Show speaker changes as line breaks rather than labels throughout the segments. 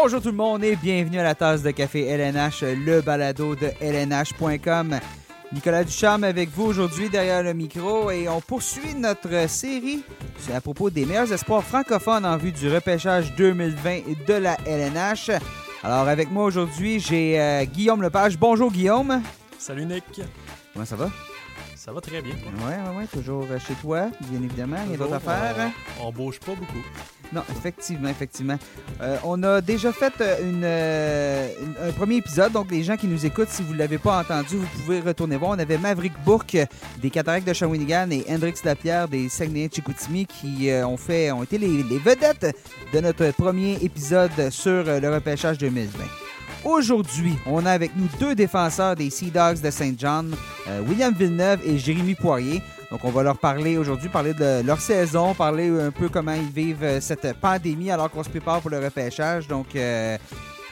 Bonjour tout le monde et bienvenue à la tasse de café LNH, le balado de LNH.com. Nicolas Ducharme avec vous aujourd'hui derrière le micro et on poursuit notre série à propos des meilleurs espoirs francophones en vue du repêchage 2020 de la LNH. Alors avec moi aujourd'hui, j'ai euh, Guillaume Lepage. Bonjour Guillaume.
Salut Nick.
Comment ça va?
Ça va très bien.
Oui, oui, oui. Toujours euh, chez toi, bien évidemment. Il y a d'autres affaires.
On, on bouge pas beaucoup.
Non, effectivement, effectivement. Euh, on a déjà fait une, un premier épisode, donc les gens qui nous écoutent, si vous ne l'avez pas entendu, vous pouvez retourner voir. On avait Maverick Bourque des Cataractes de Shawinigan et Hendrix Lapierre des Saguenay-Chicoutimi qui ont, fait, ont été les, les, vedettes de notre premier épisode sur le repêchage 2020. Aujourd'hui, on a avec nous deux défenseurs des Sea Dogs de Saint John, euh, William Villeneuve et Jérémy Poirier. Donc, on va leur parler aujourd'hui, parler de leur saison, parler un peu comment ils vivent cette pandémie alors qu'on se prépare pour le repêchage. Donc, euh,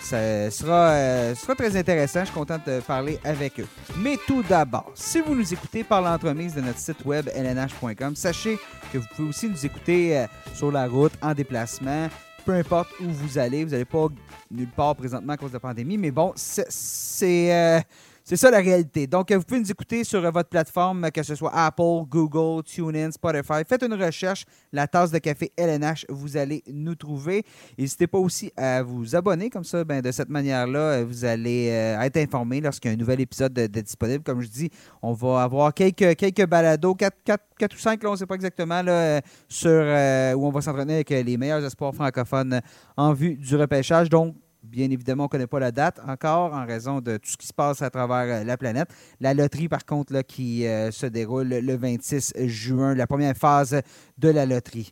ça sera, euh, sera, très intéressant. Je suis content de parler avec eux. Mais tout d'abord, si vous nous écoutez par l'entremise de notre site web lnh.com, sachez que vous pouvez aussi nous écouter euh, sur la route, en déplacement, peu importe où vous allez. Vous n'allez pas nulle part présentement à cause de la pandémie, mais bon, c'est euh, ça la réalité. Donc, vous pouvez nous écouter sur votre plateforme, que ce soit Apple, Google, TuneIn, Spotify. Faites une recherche, la tasse de café LNH, vous allez nous trouver. N'hésitez pas aussi à vous abonner, comme ça, ben, de cette manière-là, vous allez euh, être informé lorsqu'il y a un nouvel épisode de, de disponible. Comme je dis, on va avoir quelques, quelques balados, 4, 4, 4 ou 5, là, on ne sait pas exactement, là, sur, euh, où on va s'entraîner avec les meilleurs espoirs francophones en vue du repêchage. Donc, Bien évidemment, on ne connaît pas la date encore en raison de tout ce qui se passe à travers la planète. La loterie, par contre, qui euh, se déroule le 26 juin, la première phase de la loterie.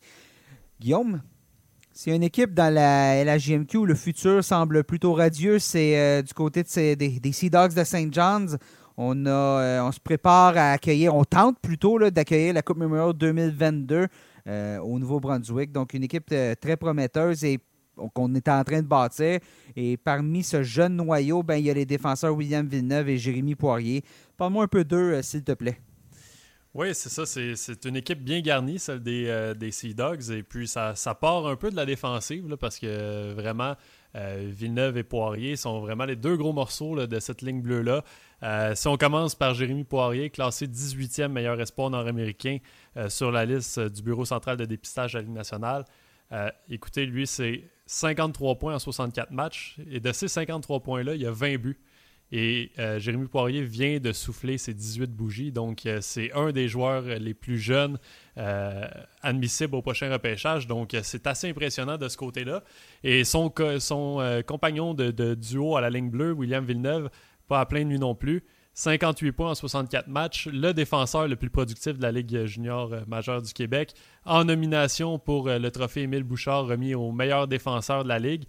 Guillaume, c'est une équipe dans la LHJMQ où le futur semble plutôt radieux. C'est euh, du côté des, Sea Dogs de St. John's. On, euh, se prépare à accueillir, on tente plutôt d'accueillir la Coupe Memorial 2022 euh, au Nouveau-Brunswick. Donc, une équipe très prometteuse et qu'on est en train de bâtir. Et parmi ce jeune noyau, ben, il y a les défenseurs William Villeneuve et Jérémy Poirier. Parle-moi un peu d'eux, euh, s'il te plaît.
Oui, c'est ça. C'est une équipe bien garnie, celle des, euh, des Sea Dogs. Et puis, ça, ça, part un peu de la défensive, parce que euh, vraiment, Villeneuve et Poirier sont vraiment les deux gros morceaux de cette ligne bleue-là. Si on commence par Jérémy Poirier, classé 18e meilleur espoir nord-américain sur la liste du Bureau central de dépistage de la Ligue nationale, écoutez, lui, c'est 53 points en 64 matchs. Et de ces 53 points-là, il y a 20 buts. Et euh, Jérémy Poirier vient de souffler ses 18 bougies. Donc, euh, c'est un des joueurs les plus jeunes euh, admissibles au prochain repêchage. Donc, c'est assez impressionnant de ce côté-là. Et son, compagnon de, duo à la ligne bleue, William Villeneuve, pas à plein de nuit non plus. 58 points en 64 matchs, le défenseur le plus productif de la Ligue junior majeure du Québec, en nomination pour le trophée Émile Bouchard remis au meilleur défenseur de la Ligue.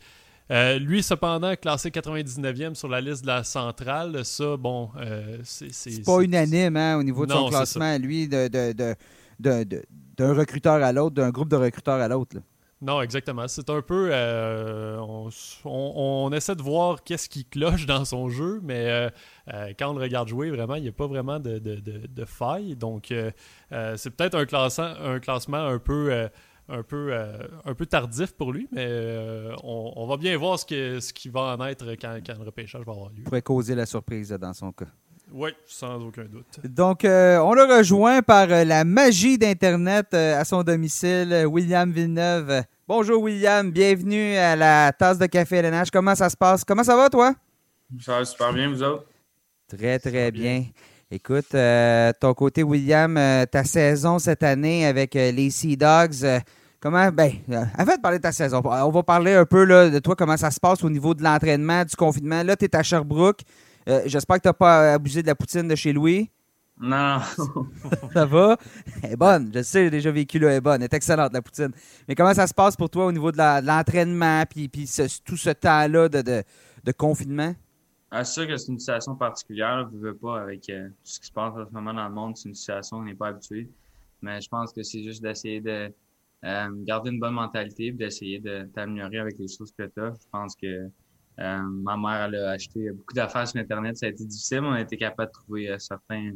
Euh, lui, cependant, classé 99e sur la liste de la centrale, ça, bon, euh, c'est.
C'est pas unanime hein, au niveau de son classement, lui, d'un de, de, de, recruteur à l'autre, d'un groupe de recruteurs à l'autre.
Non, exactement. C'est un peu. Euh, on, on, essaie de voir qu'est-ce qui cloche dans son jeu, mais quand on le regarde jouer, vraiment, il n'y a pas vraiment de, de faille. Donc, c'est peut-être un, un classement un peu un peu, euh, un peu tardif pour lui, mais euh, on, va bien voir ce, que, ce qui va en être quand, quand, le repêchage va avoir lieu.
pourrait causer la surprise dans son cas.
Oui, sans aucun doute.
Donc, euh, on le rejoint par la magie d'Internet à son domicile, William Villeneuve. Bonjour William, bienvenue à la tasse de café LNH. Comment ça se passe? Comment ça va toi?
Ça va super bien, vous autres?
Très, très bien. Écoute, euh, ton côté, William, euh, ta saison cette année avec euh, les Sea Dogs, comment, ben, avant de parler de ta saison, on va parler un peu là, de toi, comment ça se passe au niveau de l'entraînement, du confinement. Là, tu es à Sherbrooke. J'espère que tu n'as pas abusé de la poutine de chez Louis.
Non.
ça va? Elle est bonne. Je sais, j'ai déjà vécu là, elle est bonne. Elle est excellente, la poutine. Mais comment ça se passe pour toi au niveau de l'entraînement, puis, puis tout ce temps-là de, de, de confinement?
Ah, c'est sûr que c'est une situation particulière. Je ne veux pas avec euh, tout ce qui se passe en ce moment dans le monde. C'est une situation où on n'est pas habitué. Mais je pense que c'est juste d'essayer de euh, garder une bonne mentalité et d'essayer de t'améliorer avec les choses que tu as. Je pense que euh, ma mère elle a acheté beaucoup d'affaires sur Internet. Ça a été difficile, mais on a été capable de trouver certains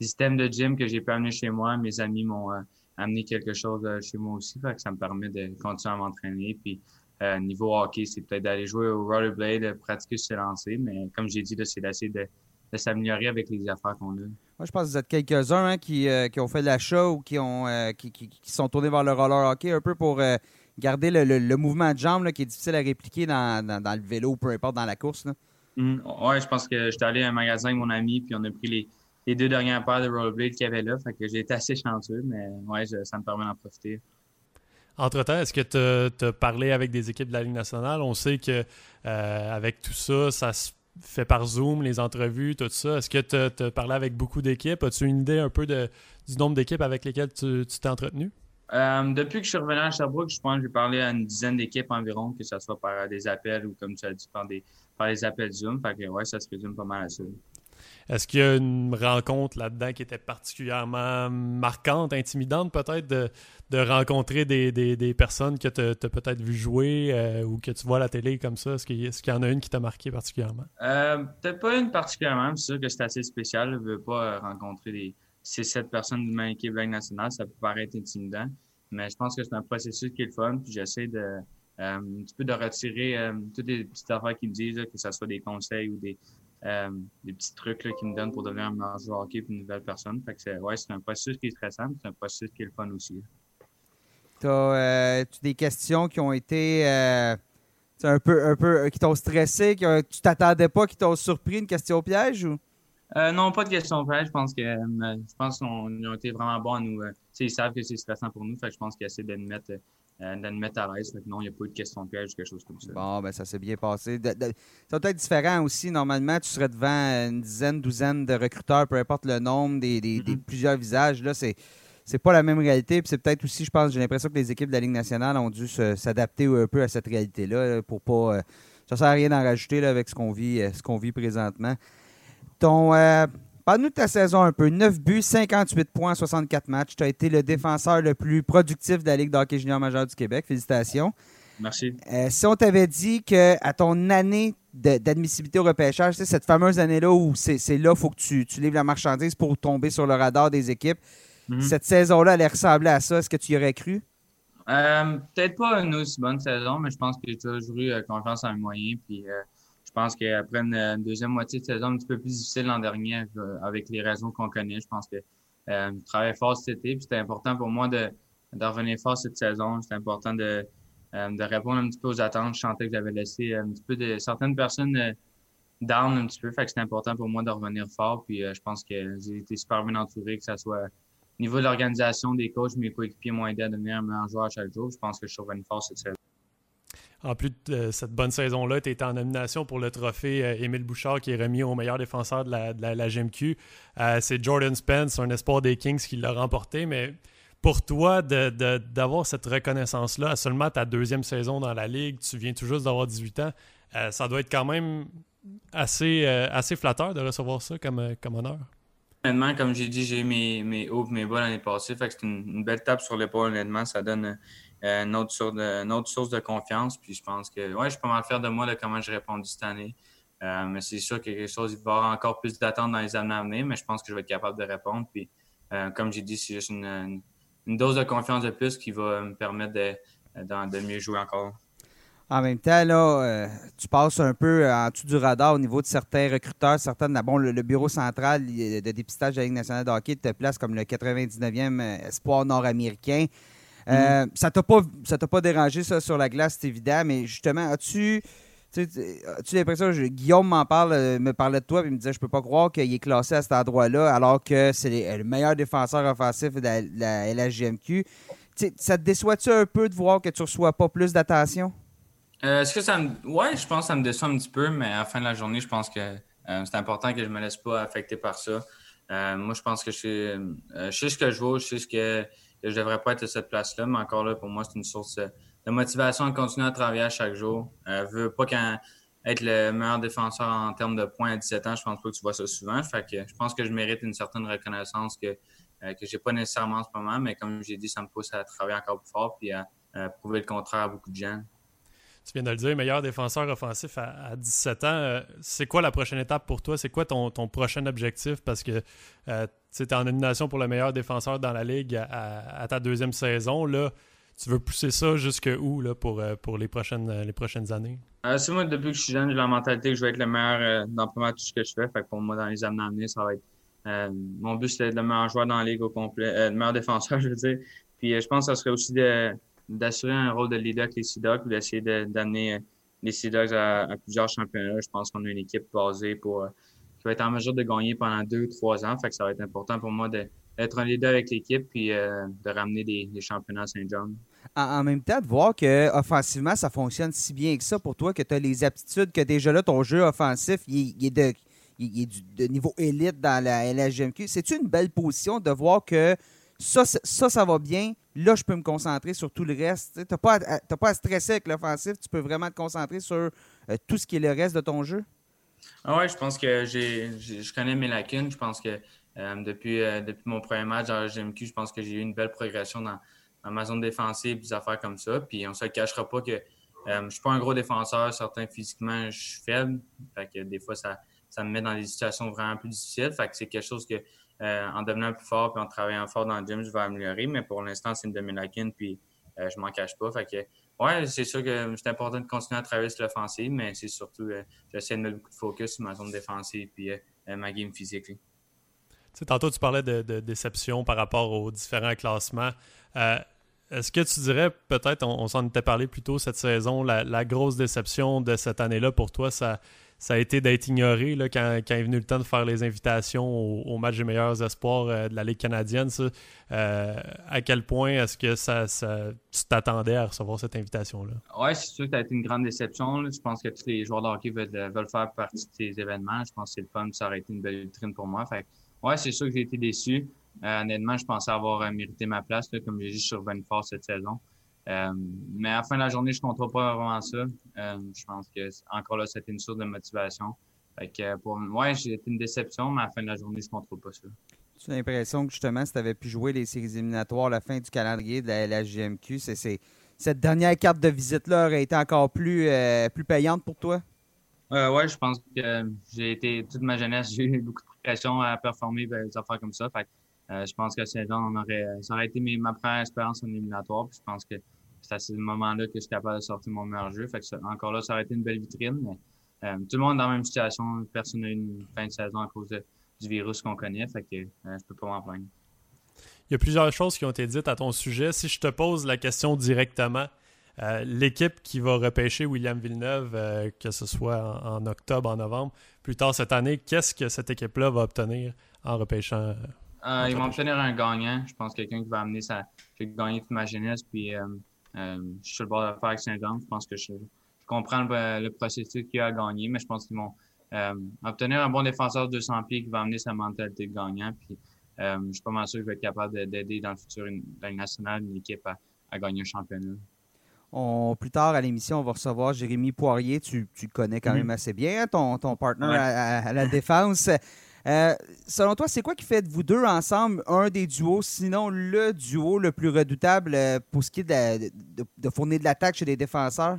systèmes de gym que j'ai pu amener chez moi. Mes amis m'ont amené quelque chose chez moi aussi. Fait que ça me permet de continuer à m'entraîner. Puis niveau hockey, c'est peut-être d'aller jouer au rollerblade, pratiquer se lancer. Mais comme j'ai dit, c'est d'essayer de, s'améliorer avec les affaires qu'on a.
Moi, je pense que vous êtes quelques-uns hein, qui, qui, ont fait l'achat ou qui ont qui, qui, sont tournés vers le roller hockey un peu pour garder le, mouvement de jambe qui est difficile à répliquer dans, dans, le vélo peu importe dans la course. Là.
Mm. ouais, je pense que j'étais allé à un magasin avec mon ami, puis on a pris les, les deux dernières paires de rollerblades qu'il y avait là. Fait que j'ai été assez chanceux, mais ouais, ça me permet d'en profiter.
Entre-temps, est-ce que tu as, parlé avec des équipes de la Ligue nationale? On sait que euh, avec tout ça, ça se fait par Zoom, les entrevues, tout ça. Est-ce que tu as, parlé avec beaucoup d'équipes? As-tu une idée un peu de, du nombre d'équipes avec lesquelles tu t'es entretenu?
Euh, depuis que je suis revenu à Sherbrooke, je pense que j'ai parlé à une dizaine d'équipes environ, que ce soit par des appels ou, comme tu as dit, par des, par les appels Zoom. Fait que, ouais, ça se résume pas mal à ça.
Est-ce qu'il y a une rencontre là-dedans qui était particulièrement marquante, intimidante peut-être, de, de rencontrer des, des, des, personnes que tu as, peut-être vu jouer euh, ou que tu vois à la télé comme ça? Est-ce qu'il y, y, en a une qui t'a marqué particulièrement?
Euh, peut-être pas une particulièrement. C'est sûr que c'est assez spécial. Je ne veux pas rencontrer des, ces sept personnes d'une même équipe Ligue nationale. Ça peut paraître intimidant. Mais je pense que c'est un processus qui est le fun. Puis j'essaie de, euh, un petit peu de retirer euh, toutes les petites affaires qu'ils me disent, que ce soit des conseils ou des, euh, des petits trucs qu'ils me donnent pour devenir un meilleur joueur hockey une nouvelle personne. Fait que c'est, ouais, c'est un processus qui est stressant, c'est un processus qui est le fun aussi.
Tu as des questions qui ont été un peu, un peu qui t'ont stressé, que tu t'attendais pas, qui t'ont surpris, une question piège ou?
Non, pas de question piège. Je pense que je pense qu'ils ont été vraiment bons à nous. ils savent que c'est stressant pour nous. Fait que je pense qu'ils essaient de nous mettre euh, de mettre à l'aise. Non, il n'y a pas eu de question de piège ou quelque chose comme ça.
Bon, ben ça s'est bien passé. ça doit être différent aussi. Normalement, tu serais devant une dizaine, douzaine de recruteurs, peu importe le nombre, des, mm-hmm. plusieurs visages. Là, c'est c'est pas la même réalité. Puis c'est peut-être aussi, je pense, j'ai l'impression que les équipes de la Ligue nationale ont dû s'adapter un peu à cette réalité-là pour pas. Euh, ça sert à rien d'en rajouter là, avec ce qu'on vit, euh, ce qu'on vit présentement. Ton, Parle-nous de ta saison un peu. 9 buts, 58 points, 64 matchs. Tu as été le défenseur le plus productif de la Ligue d'hockey junior majeur du Québec. Félicitations.
Merci.
Euh, si on t'avait dit qu'à ton année d'admissibilité au repêchage, c'est cette fameuse année-là où c'est là qu'il faut que tu, tu, livres la marchandise pour tomber sur le radar des équipes, mhm. cette saison-là, elle ressemblait à ça. Est-ce que tu y aurais cru?
Euh, peut-être pas une aussi bonne saison, mais je pense que j'ai toujours eu euh, confiance en un moyen. Puis, pense qu'après une, deuxième moitié de saison un petit peu plus difficile l'an dernier, euh, avec les raisons qu'on connaît, je pense que euh, je fort cet été. C'était important pour moi de, revenir fort cette saison. C'était important de, euh, de répondre un petit peu aux attentes. Je sentais que j'avais laissé un petit peu de certaines personnes down un petit peu. Fait que c'était important pour moi de revenir fort. Puis je pense que j'ai été super bien entouré, que ce soit au niveau de l'organisation, des coachs, mes coéquipiers m'ont aidé à devenir un meilleur joueur chaque jour. Je pense que je suis revenu fort cette saison.
En plus de euh, cette bonne saison-là, tu étais en nomination pour le trophée euh, Émile Bouchard qui est remis au meilleur défenseur de la, GMQ. Euh, c'est Jordan Spence, un espoir des Kings, qui l'a remporté. Mais pour toi, d'avoir cette reconnaissance-là à seulement ta deuxième saison dans la Ligue, tu viens tout juste d'avoir 18 ans, ça doit être quand même assez, flatteur de recevoir ça comme, honneur.
Honnêtement, comme j'ai dit, j'ai mes, mes hauts mes bas l'année passée. Fait c'est une, une, belle tape sur l'épaule, honnêtement. Ça donne euh, une, autre source de, source de confiance. Puis je pense que ouais, je suis pas mal fier de moi de comment j'ai répondu cette année. Euh, mais c'est sûr a quelque chose, il va y avoir encore plus d'attentes dans les années à venir, mais je pense que je vais être capable de répondre. Puis, euh, comme j'ai dit, c'est juste une, dose de confiance de plus qui va me permettre de, de, mieux jouer encore.
En même temps, là, tu passes un peu en dessous du radar au niveau de certains recruteurs. Certaines, bon, le, bureau central de dépistage de la Ligue nationale de hockey te place comme le 99e espoir nord-américain. Euh, ça t'a pas, ça t'a pas dérangé ça sur la glace, c'est évident, mais justement, as-tu as-tu l'impression que Guillaume m'en parle, euh, me parlait de toi, et me disait je peux pas croire qu'il est classé à cet endroit-là alors que c'est le meilleur défenseur offensif de la, LHGMQ. ça te déçoit-tu un peu de voir que tu reçois pas plus d'attention?
Euh, est-ce que ça me. Ouais, je pense que ça me déçoit un petit peu, mais à la fin de la journée, je pense que c'est important que je me laisse pas affecter par ça. moi, je pense que je sais, je sais ce que je vaux, je sais ce que que je devrais pas être à cette place-là, mais encore là, pour moi, c'est une source de motivation de continuer à travailler à chaque jour. Euh, veux pas qu'être être le meilleur défenseur en termes de points à 17 ans, je pense pas que tu vois ça souvent. Je pense que je mérite une certaine reconnaissance que, euh, que j'ai pas nécessairement en ce moment, mais comme j'ai dit, ça me pousse à travailler encore plus fort et à, prouver le contraire à beaucoup de gens.
Tu viens de le dire, meilleur défenseur offensif à, 17 ans. Euh, c'est quoi la prochaine étape pour toi? C'est quoi ton, ton, prochain objectif? Parce que euh, tu es en nomination pour le meilleur défenseur dans la Ligue à, ta deuxième saison. Là, tu veux pousser ça jusque où là, pour, pour les, prochaines, les prochaines années?
c'est moi, depuis que je suis jeune, j'ai la mentalité que je vais être le meilleur dans pas tout ce que je fais. Fait pour moi, dans les années à venir, ça va être. mon but, c'est le meilleur joueur dans la ligue au complet, le meilleur défenseur, je veux dire. Puis je pense que ça serait aussi d'assurer un rôle de leader avec les Sea Dogs, d'essayer d'amener les Sea Dogs à, plusieurs championnats. Je pense qu'on a une équipe basée pour qui va être en mesure de gagner pendant deux, trois ans. Fait que ça va être important pour moi d'être un leader avec l'équipe puis euh, de ramener des, championnats à Saint-Jean.
En, même temps, de voir que offensivement, ça fonctionne si bien que ça pour toi, que tu as les aptitudes, que déjà là, ton jeu offensif, il, est de, niveau élite dans la LHGMQ. C'est-tu une belle position de voir que ça, ça, va bien? Là, je peux me concentrer sur tout le reste. Tu n'as pas, pas, à stresser avec l'offensif. Tu peux vraiment te concentrer sur euh, tout ce qui est le reste de ton jeu?
Ah ouais, je pense que je connais mes lacunes. Je pense que euh, depuis, euh, depuis mon premier match le GMQ, je pense que j'ai eu une belle progression dans, ma zone défensive, des affaires comme ça. Puis on ne se cachera pas que euh, je ne suis pas un gros défenseur. Certains physiquement, je suis faible. Fait que des fois, ça, ça me met dans des situations vraiment plus difficiles. Fait que c'est quelque chose que en devenant plus fort et en travaillant fort dans le gym, je vais améliorer. Mais pour l'instant, c'est une de mes lacunes. Puis je m'en cache pas. Fait que oui, c'est sûr que c'est important de continuer à travailler sur l'offensive, mais c'est surtout, euh, j'essaie de mettre beaucoup de focus sur ma zone défensive et euh, euh, ma game physique.
tantôt, tu parlais de, déception par rapport aux différents classements. Est-ce que tu dirais, peut-être, on, s'en était parlé plus tôt cette saison, la grosse déception de cette année-là pour toi, ça, ça a été d'être ignoré là, quand, est venu le temps de faire les invitations au, match des meilleurs espoirs euh, de la Ligue canadienne. Euh, à quel point est-ce que ça, tu t'attendais à recevoir cette invitation-là?
Oui, c'est sûr que ça a été une grande déception. Je pense que tous les joueurs de hockey veulent, faire partie de ces événements. Je pense que c'est le fun, ça aurait été une belle vitrine pour moi. Ouais, c'est sûr que j'ai été déçu. Euh, honnêtement, je pensais avoir mérité ma place, comme j'ai dit, revenu fort cette saison. Euh, mais à la fin de la journée, je ne compte pas vraiment ça. Euh, je pense que encore là, c'était une source de motivation. Fait que pour moi, j'ai été une déception, mais à la fin de la journée, je ne contrôle pas ça.
Tu as l'impression que justement, si tu avais pu jouer les séries éliminatoires à la fin du calendrier de la, c'est, cette dernière carte de visite-là aurait été encore plus, euh, plus payante pour toi?
Euh, oui, je pense que j'ai été toute ma jeunesse, j'ai eu beaucoup de pression à performer ben, des affaires comme ça. Fait euh, je pense que Saint-Jean, aurait, ça aurait été ma première expérience en éliminatoire. Puis je pense que c'est à ce moment-là que je suis capable de sortir mon meilleur jeu. Fait que encore là, ça aurait été une belle vitrine. Mais euh, tout le monde est dans la même situation. Personne n'a une fin de saison à cause du virus qu'on connaît. Fait que euh, je peux pas m'en plaindre.
Il y a plusieurs choses qui ont été dites à ton sujet. Si je te pose la question directement, l'équipe qui va repêcher William Villeneuve, que ce soit en, en, octobre, en novembre, plus tard cette année, qu'est-ce que cette équipe-là va obtenir en repêchant
euh, ils vont obtenir un gagnant. Je pense quelqu'un qui va amener ça. J'ai gagné toute ma jeunesse, puis euh, euh, je suis sur le bord de faire avec Saint-Jean. Je pense que je, comprends le, processus qu'il a à gagner, mais je pense qu'ils vont obtenir un bon défenseur de 200 pieds qui va amener sa mentalité de gagnant. Puis je suis pas mal sûr qu'il va être capable d'aider dans le futur une, nationale, une équipe à, gagner un championnat.
On, plus tard à l'émission, on va recevoir Jérémy Poirier. Tu, tu connais quand mm-hmm. même assez bien, ton, ton partner à, la défense. Euh, selon toi, c'est quoi qui fait de vous deux ensemble un des duos, sinon le duo le plus redoutable euh, pour ce qui est de, fournir de l'attaque chez les défenseurs?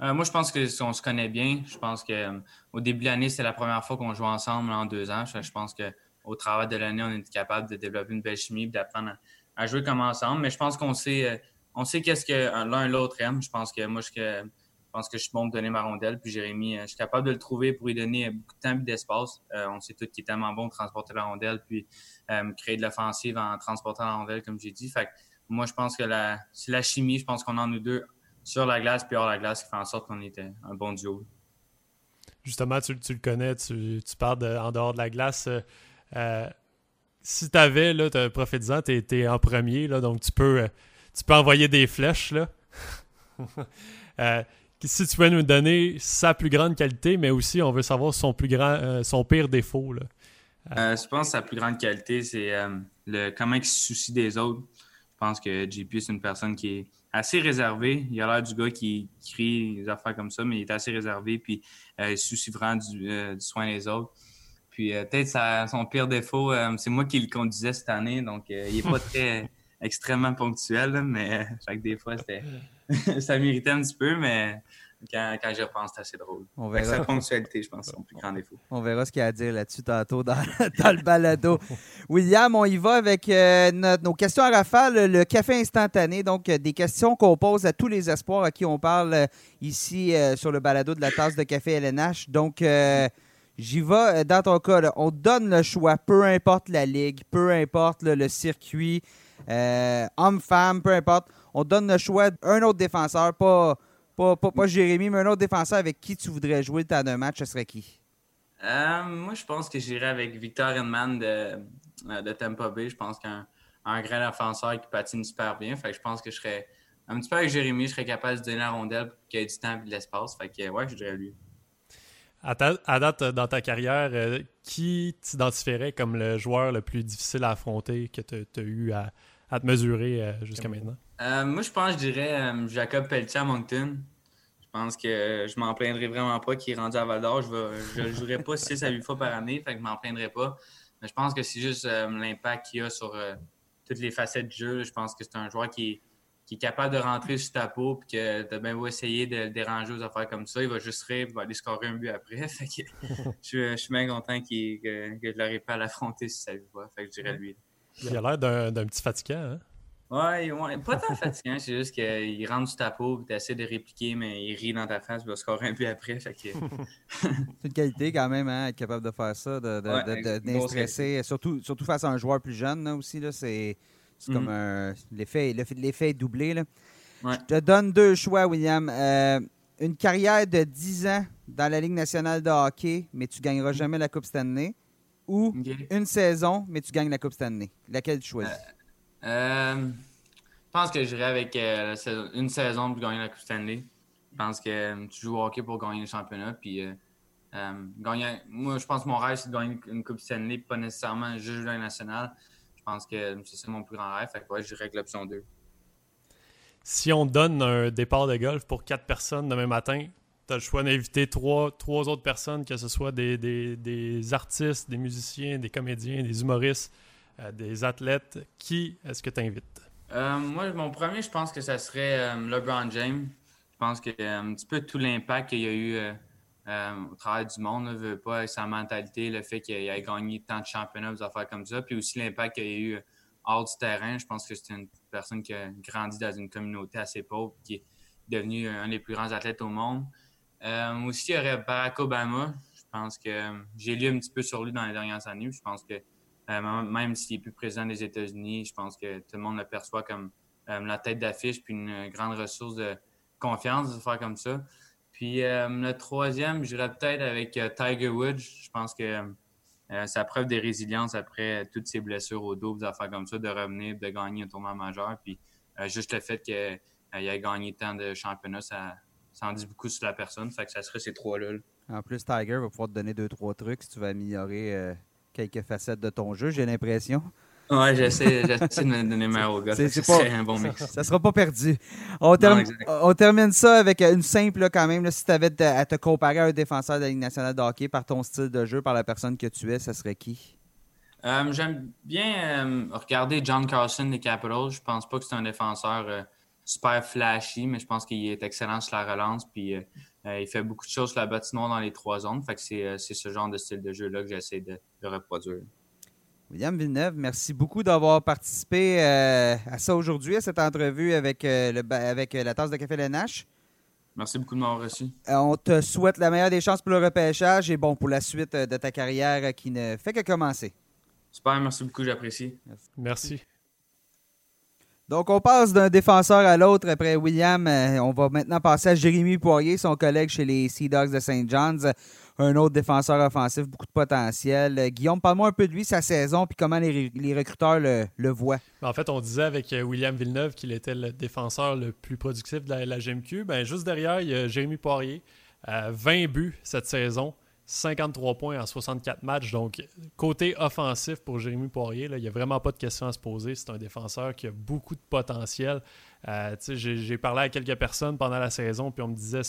Euh, moi, je pense qu'on se connaît bien. Je pense qu'au début de l'année, c'est la première fois qu'on joue ensemble en deux ans. Je, pense qu'au travail de l'année, on est capable de développer une belle chimie et d'apprendre à, jouer comme ensemble. Mais je pense qu'on sait, on qu'est-ce que l'un et l'autre aime. Je pense que moi, je, je pense que je suis bon de donner ma rondelle. Puis Jérémy, euh, je suis capable de le trouver pour lui donner beaucoup de temps et d'espace. Euh, on sait tous qu'il est tellement bon de transporter la rondelle puis euh, créer de l'offensive en transportant la rondelle, comme j'ai dit. Fait moi, je pense que c'est la chimie, je pense qu'on a nous deux sur la glace puis hors la glace qui fait en sorte qu'on était un bon duo.
Justement, tu, le connais, tu, parles en dehors de la glace. si tu avais, là, profite-en, tu es, en premier, là, donc tu peux, tu peux envoyer des flèches. Là. si tu peux nous donner sa plus grande qualité, mais aussi on veut savoir son plus grand, euh, son pire défaut. Là.
Euh, je pense que sa plus grande qualité, c'est euh, le comment il se soucie des autres. Je pense que JP, c'est une personne qui est assez réservée. Il a l'air du gars qui, crie des affaires comme ça, mais il est assez réservé, puis il se soucie vraiment du, soin des autres. Puis peut-être son pire défaut, c'est moi qui le conduisais cette année, donc il n'est pas très extrêmement ponctuel, mais chaque des fois, c'était ça méritait un petit peu, mais quand, quand je repense, c'est assez drôle.
On verra,
Sa ponctualité, je pense, c'est son plus grand défaut.
on verra ce qu'il y a à dire là-dessus tantôt dans, dans le balado. William, on y va avec euh, notre- nos questions à rafale, le café instantané. Donc, euh, des questions qu'on pose à tous les espoirs à qui on parle euh, ici sur le balado de la tasse de café LNH. Donc, j'y vais. Dans ton cas, là, on donne le choix, peu importe la ligue, peu importe là, le circuit, euh, homme-femme, peu importe. On te donne le choix d'un autre défenseur, pas, pas, pas, pas Jérémy, mais un autre défenseur avec qui tu voudrais jouer le temps d'un match, ce serait qui?
Euh, moi, je pense que j'irai avec Victor Hedman de, euh, de Tampa Bay. Je pense qu'un un grand défenseur qui patine super bien. Fait que je pense que je serais un petit peu avec Jérémy, je serais capable de donner la rondelle pour qu'il y ait du temps et de l'espace. Fait que ouais, je dirais lui.
À, ta- à date, dans ta carrière, euh, qui t'identifierait comme le joueur le plus difficile à affronter que tu as eu à, à te mesurer euh, jusqu'à maintenant?
Euh, moi, je pense que je dirais euh, Jacob Pelletier à Moncton. Je pense que je m'en plaindrai vraiment pas qu'il est rendu à Val d'Or. Je ne le jouerai pas 6 à 8 fois par année, fait que je m'en plaindrai pas. Mais je pense que c'est juste euh, l'impact qu'il a sur euh, toutes les facettes du jeu. Je pense que c'est un joueur qui est, qui est capable de rentrer sur ta peau puis que tu as bien beau essayer de le déranger aux affaires comme ça. Il va juste rire il va aller scorer un but après. Fait que je, je suis bien content qu'il- que, que je n'arrive pas à l'affronter si ça lui va. Fait que je dirais lui.
Il a l'air d'un d'un petit fatigant. Hein?
Ouais, ouais, pas tant fatigant, c'est juste qu'il rentre sur ta peau, tu essaies de répliquer, mais il rit dans ta face, il va scorer un peu après. Fait que,
C'est une qualité quand même, hein, être capable de faire ça, de, de,
Ouais,
de- de-
une grosse
d'instresser, surtout, surtout face à un joueur plus jeune là, aussi. Là, c'est c'est comme
Mhm.
un. L'effet l'effet- doublé. Là.
Ouais.
Je te donne deux choix, William. Euh, une carrière de 10 ans dans la Ligue nationale de hockey, mais tu gagneras jamais la Coupe Stanley. Ou une saison, mais tu gagnes la Coupe Stanley. Laquelle tu choisis?
Euh, je pense que j'irai avec euh, la saison- une saison pour gagner la Coupe Stanley. Je pense que euh, tu joues au hockey pour gagner le championnat. Puis, euh, euh, gagner, moi, je pense que mon rêve, c'est de gagner une Coupe Stanley, pas nécessairement juste jouer dans la nationale. Je pense que c'est ça mon plus grand rêve. Fait que ouais, j'irai avec l'option 2.
Si on donne un départ de golf pour quatre personnes demain matin, tu as le choix d'inviter trois, trois autres personnes, que ce soit des, des- des artistes, des musiciens, des comédiens, des humoristes, euh, des athlètes. Qui est-ce que tu invites?
Euh, moi, mon premier, je pense que ça serait euh, LeBron James. Je pense que un petit peu tout l'impact qu'il y a eu au travail du monde, ne veut pas sa mentalité, le fait qu'il ait gagné tant de championnats, des affaires comme ça, puis aussi l'impact qu'il y a eu hors du terrain. Je pense que c'est une personne qui a grandi dans une communauté assez pauvre, qui est devenu un des plus grands athlètes au monde. Euh, aussi, il y aurait Barack Obama. Je pense que euh, j'ai lu un petit peu sur lui dans les dernières années. Je pense que euh, même s'il est plus président des États-Unis, je pense que tout le monde le perçoit comme la tête d'affiche puis une grande ressource de confiance de faire comme ça. Puis le troisième, j'irais peut-être avec Tiger Woods. Je pense que sa preuve de résilience après toutes ses blessures au dos, des affaires comme ça, de revenir, de gagner un tournoi majeur. Puis juste le fait qu'il ait gagné tant de championnats, ça, ça en dit beaucoup sur la personne. Fait que ça serait ces trois-là. là.
En plus, Tiger va pouvoir te donner deux, trois trucs si tu veux améliorer euh, quelques facettes de ton jeu, j'ai l'impression.
Ouais, j'essaie, j'essaie de me donner meilleur au gars.
C'est-
ça
pas-
un bon mix.
Ça sera pas perdu. On, term-
exact.
on termine ça avec une simple, là, quand même. là, si tu avais à te comparer à un défenseur de la Ligue nationale de hockey par ton style de jeu, par la personne que tu es, ça serait qui?
Euh, J'aime bien euh, regarder John Carlson des Capitals. Je pense pas que c'est un défenseur euh, super flashy, mais je pense qu'il est excellent sur la relance. Puis euh, euh, il fait beaucoup de choses sur la patinoire dans les trois zones. Fait que c'est euh, c'est ce genre de style de jeu-là que j'essaie de, de reproduire.
William Villeneuve, merci beaucoup d'avoir participé euh, à ça aujourd'hui, à cette entrevue avec, euh, le, avec euh, la tasse de café LNH.
Merci beaucoup de m'avoir reçu.
Euh, on te souhaite la meilleure des chances pour le repêchage et bon pour la suite de ta carrière qui ne fait que commencer.
Super, merci beaucoup, j'apprécie.
Merci.
Donc, on passe d'un défenseur à l'autre après William. euh, on va maintenant passer à Jérémy Poirier, son collègue chez les Sea Dogs de St. John's. Un autre défenseur offensif, beaucoup de potentiel. Euh, Guillaume, parle-moi un peu de lui, sa saison, puis comment les, les recruteurs le, voient.
En fait, on disait avec euh, William Villeneuve qu'il était le défenseur le plus productif de la, la GMQ. Ben, juste derrière, il y a Jérémy Poirier. Euh, 20 buts cette saison, 53 points en 64 matchs. Donc, côté offensif pour Jérémy Poirier, il n'y a vraiment pas de question à se poser. C'est un défenseur qui a beaucoup de potentiel. Euh, J'ai parlé à quelques personnes pendant la saison, puis on me disait,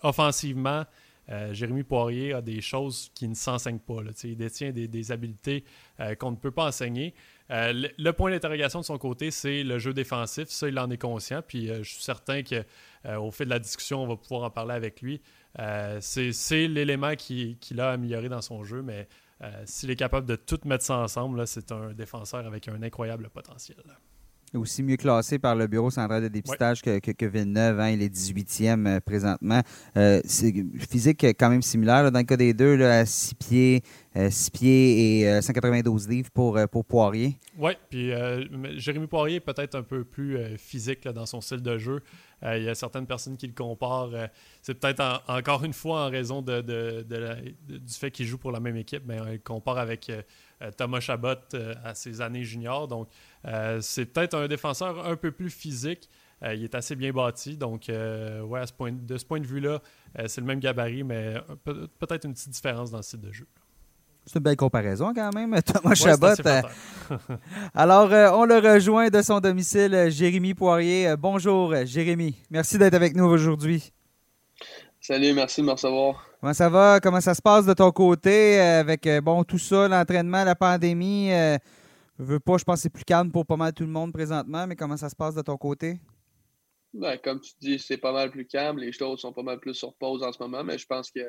offensivement, euh, Jérémy Poirier a des choses qui ne s'enseignent pas. là. Il détient des, des habiletés euh, qu'on ne peut pas enseigner. le, point d'interrogation de son côté, c'est le jeu défensif. Ça, il en est conscient. Puis je suis certain qu'au fil de la discussion, on va pouvoir en parler avec lui. C'est l'élément qu'il qui a amélioré dans son jeu, mais s'il est capable de tout mettre ça ensemble, c'est un défenseur avec un incroyable potentiel
aussi mieux classé par le Bureau central de dépistage que, que, Villeneuve. Hein, il est 18e euh, présentement. Euh, c'est physique quand même similaire dans le cas des deux, là, à 6 pieds, 6 euh, pieds et 192 livres pour, pour Poirier.
Oui, puis Jérémy Poirier est peut-être un peu plus physique dans son style de jeu. il y a certaines personnes qui le comparent. c'est peut-être encore une fois en raison de, de, du fait qu'il joue pour la même équipe, mais on le compare avec Thomas Chabot à ses années juniors. Donc, euh, c'est peut-être un défenseur un peu plus physique. Euh, il est assez bien bâti. Donc, euh, ouais, ce point, de ce point de vue-là, c'est le même gabarit, mais peut-être une petite différence dans le style de jeu.
C'est une belle comparaison quand même, Thomas Chabot. Alors, on le rejoint de son domicile, Jérémy Poirier. bonjour, Jérémy. Merci d'être avec nous aujourd'hui.
Salut, merci de me recevoir.
Comment ça va? Comment ça se passe de ton côté avec bon tout ça, l'entraînement, la pandémie? Veux pas, je pense que c'est plus calme pour pas mal tout le monde présentement, mais comment ça se passe de ton côté?
Ben, comme tu dis, c'est pas mal plus calme. Les choses sont pas mal plus sur pause en ce moment, mais je pense que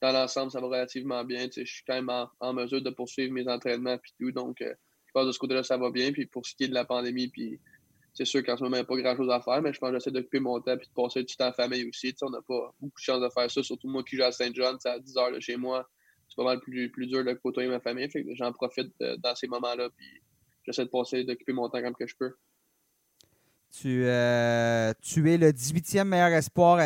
dans l'ensemble, ça va relativement bien. je suis quand même en, mesure de poursuivre mes entraînements et tout. Donc, euh, je pense que de ce côté-là, ça va bien. Puis pour ce qui est de la pandémie, puis c'est sûr qu'en ce moment, il n'y a pas grand-chose à faire, mais je pense que j'essaie d'occuper mon temps et de passer du temps en famille aussi. on n'a pas beaucoup de chance de faire ça, surtout moi qui joue à Saint-John, c'est à 10 heures de chez moi. C'est pas mal plus, plus dur de côtoyer ma famille. j'en profite euh, dans ces moments-là. Puis j'essaie de passer, d'occuper mon temps comme que je peux.
Tu, euh, tu es le 18e meilleur espoir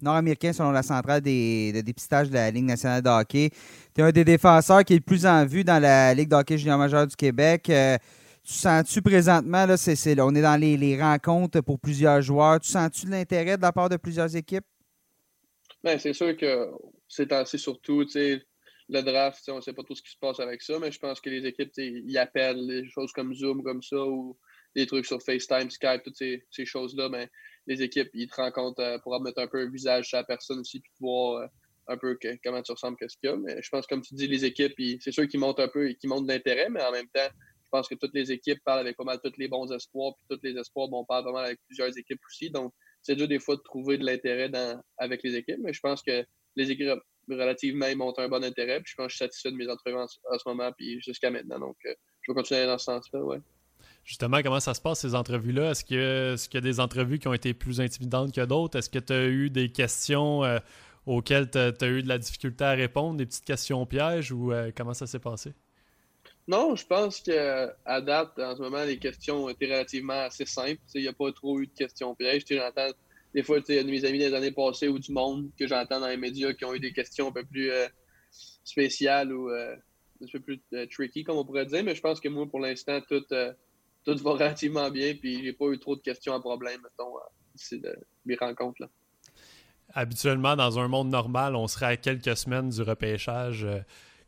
nord-américain selon la centrale des, de dépistage de la Ligue nationale de hockey. Tu es un des défenseurs qui est le plus en vue dans la Ligue de hockey junior majeur du Québec. Euh, tu sens-tu présentement, là, on est dans les, les, rencontres pour plusieurs joueurs, tu sens-tu l'intérêt de la part de plusieurs équipes?
Bien, c'est sûr que c'est assez surtout, tu sais, le draft, on ne sait pas tout ce qui se passe avec ça, mais je pense que les équipes, ils appellent des choses comme Zoom, comme ça, ou des trucs sur FaceTime, Skype, toutes ces, choses-là, mais les équipes, ils te rencontrent euh, pour mettre un peu un visage sur la personne aussi, puis voir euh, un peu comment tu ressembles, qu'est-ce qu'il y a. Mais je pense, comme tu dis, les équipes, c'est sûr qu'ils montent un peu et qu'ils montent d'intérêt, mais en même temps, je pense que toutes les équipes parlent avec pas mal tous les bons espoirs, puis tous les espoirs, bon, pas mal avec plusieurs équipes aussi. Donc, c'est dur des fois de trouver de l'intérêt avec les équipes, mais je pense que les équipes relativement, ils montrent un bon intérêt. Puis je pense que je suis satisfait de mes entrevues en, ce moment, puis jusqu'à maintenant. Donc, euh, je vais continuer dans ce sens-là, ouais.
Justement, comment ça se passe, ces entrevues-là? Est-ce qu'il y, a des entrevues qui ont été plus intimidantes que d'autres? Est-ce que tu as eu des questions euh, auxquelles tu as, eu de la difficulté à répondre, des petites questions pièges, ou euh, comment ça s'est passé?
Non, je pense qu'à date, en ce moment, les questions été relativement assez simples. Il n'y a pas trop eu de questions pièges. J'entends des fois, il y de mes amis des années passées ou du monde que j'entends dans les médias qui ont eu des questions un peu plus euh, spéciales ou euh, un peu plus euh, tricky, comme on pourrait dire. Mais je pense que moi, pour l'instant, tout, tout va relativement bien. Puis j'ai pas eu trop de questions à problème, mettons, d'ici mes rencontres. Là.
Habituellement, dans un monde normal, on serait à quelques semaines du repêchage.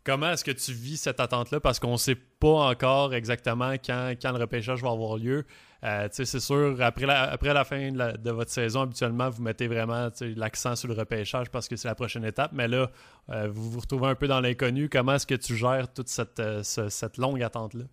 Comment est-ce que tu vis cette attente-là? Parce qu'on ne sait pas encore exactement quand, quand, le repêchage va avoir lieu. Euh, c'est sûr, après la, après la fin de, votre saison, habituellement, vous mettez vraiment l'accent sur le repêchage parce que c'est la prochaine étape. Mais là, euh, vous vous retrouvez un peu dans l'inconnu. Comment est-ce que tu gères toute cette, euh, cette longue attente-là?